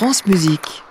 France Musique.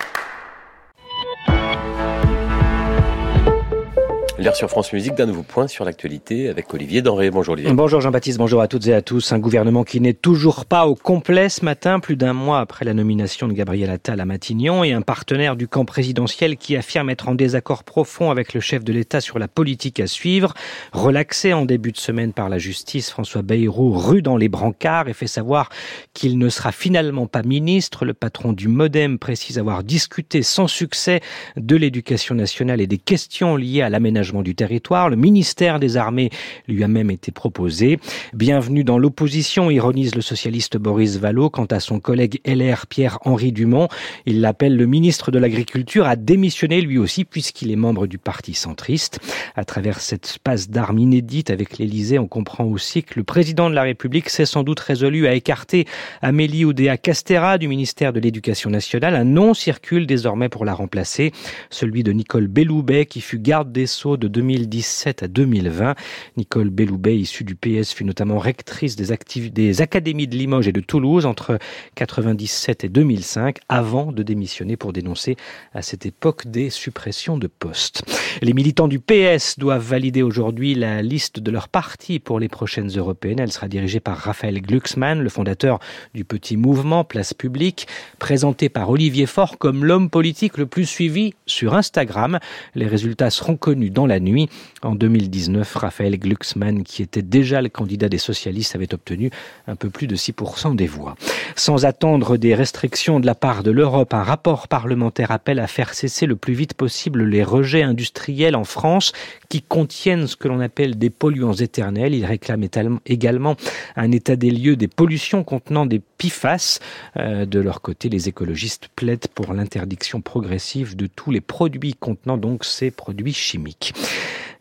L'air sur France Musique d'un nouveau point sur l'actualité avec Olivier Denré. Bonjour Olivier. Bonjour Jean-Baptiste, bonjour à toutes et à tous. Un gouvernement qui n'est toujours pas au complet ce matin, plus d'un mois après la nomination de Gabriel Attal à Matignon et un partenaire du camp présidentiel qui affirme être en désaccord profond avec le chef de l'État sur la politique à suivre. Relaxé en début de semaine par la justice, François Bayrou rue dans les brancards et fait savoir qu'il ne sera finalement pas ministre. Le patron du Modem précise avoir discuté sans succès de l'éducation nationale et des questions liées à l'aménagement du territoire. Le ministère des Armées lui a même été proposé. Bienvenue dans l'opposition, ironise le socialiste Boris Vallot quant à son collègue LR Pierre-Henri Dumont. Il l'appelle le ministre de l'Agriculture à démissionner lui aussi puisqu'il est membre du parti centriste. À travers cette passe d'armes inédite avec l'Élysée, on comprend aussi que le président de la République s'est sans doute résolu à écarter Amélie Oudéa Castera du ministère de l'Éducation nationale. Un nom circule désormais pour la remplacer, celui de Nicole Belloubet qui fut garde des Sceaux de 2017 à 2020. Nicole Belloubet, issue du PS, fut notamment rectrice des, académies de Limoges et de Toulouse entre 97 et 2005, avant de démissionner pour dénoncer à cette époque des suppressions de postes. Les militants du PS doivent valider aujourd'hui la liste de leur parti pour les prochaines européennes. Elle sera dirigée par Raphaël Glucksmann, le fondateur du petit mouvement Place Publique, présenté par Olivier Faure comme l'homme politique le plus suivi sur Instagram. Les résultats seront connus dans la nuit. En 2019, Raphaël Glucksmann, qui était déjà le candidat des socialistes, avait obtenu un peu plus de 6% des voix. Sans attendre des restrictions de la part de l'Europe, un rapport parlementaire appelle à faire cesser le plus vite possible les rejets industriels en France qui contiennent ce que l'on appelle des polluants éternels. Il réclame également un état des lieux des pollutions contenant des PFAS. Euh, de leur côté, les écologistes plaident pour l'interdiction progressive de tous les produits contenant donc ces produits chimiques.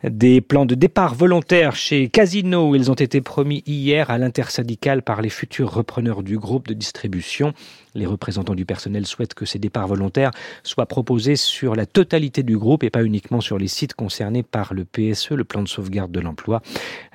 Des plans de départ volontaires chez Casino, ils ont été promis hier à l'intersyndicale par les futurs repreneurs du groupe de distribution. Les représentants du personnel souhaitent que ces départs volontaires soient proposés sur la totalité du groupe et pas uniquement sur les sites concernés par le PSE, le plan de sauvegarde de l'emploi.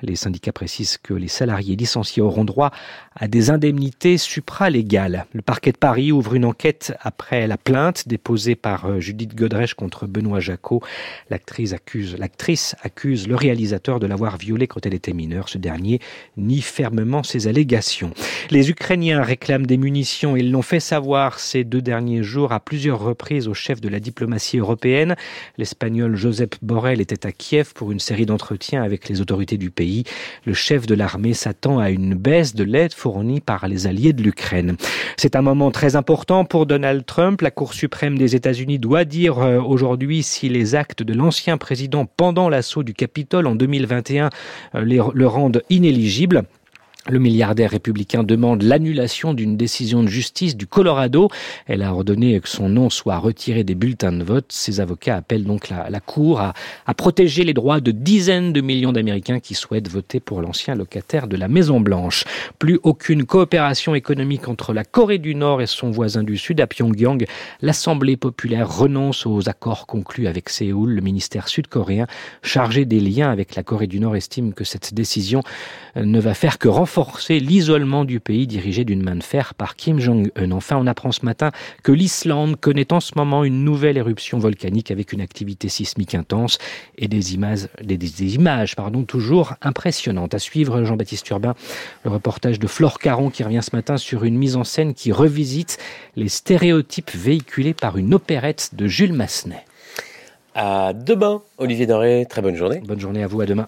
Les syndicats précisent que les salariés licenciés auront droit à des indemnités supralégales. Le parquet de Paris ouvre une enquête après la plainte déposée par euh, Judith Godrèche contre Benoît Jacot. L'actrice accuse, l'actrice accuse le réalisateur de l'avoir violée quand elle était mineure. Ce dernier nie fermement ses allégations. Les Ukrainiens réclament des munitions et l'ont fait savoir ces deux derniers jours à plusieurs reprises au chef de la diplomatie européenne. L'Espagnol Josep Borrell était à Kiev pour une série d'entretiens avec les autorités du pays. Le chef de l'armée s'attend à une baisse de l'aide fournie par les alliés de l'Ukraine. C'est un moment très important pour Donald Trump. La Cour suprême des États-Unis doit dire euh, aujourd'hui si les actes de l'ancien président pendant l'assaut du Capitole en 2021 euh, le rendent inéligible. Le milliardaire républicain demande l'annulation d'une décision de justice du Colorado. Elle a ordonné que son nom soit retiré des bulletins de vote. Ses avocats appellent donc la, Cour à, à, protéger les droits de dizaines de millions d'Américains qui souhaitent voter pour l'ancien locataire de la Maison Blanche. Plus aucune coopération économique entre la Corée du Nord et son voisin du Sud. À Pyongyang, l'Assemblée populaire renonce aux accords conclus avec Séoul. Le ministère sud-coréen chargé des liens avec la Corée du Nord estime que cette décision ne va faire que renforcer renforcer l'isolement du pays dirigé d'une main de fer par Kim Jong-un. Enfin, on apprend ce matin que l'Islande connaît en ce moment une nouvelle éruption volcanique avec une activité sismique intense et des images, des, des images pardon, toujours impressionnantes. À suivre, Jean-Baptiste Urbain, le reportage de Flore Caron qui revient ce matin sur une mise en scène qui revisite les stéréotypes véhiculés par une opérette de Jules Massenet. À demain, Olivier Doré. Très bonne journée. Bonne journée à vous, à demain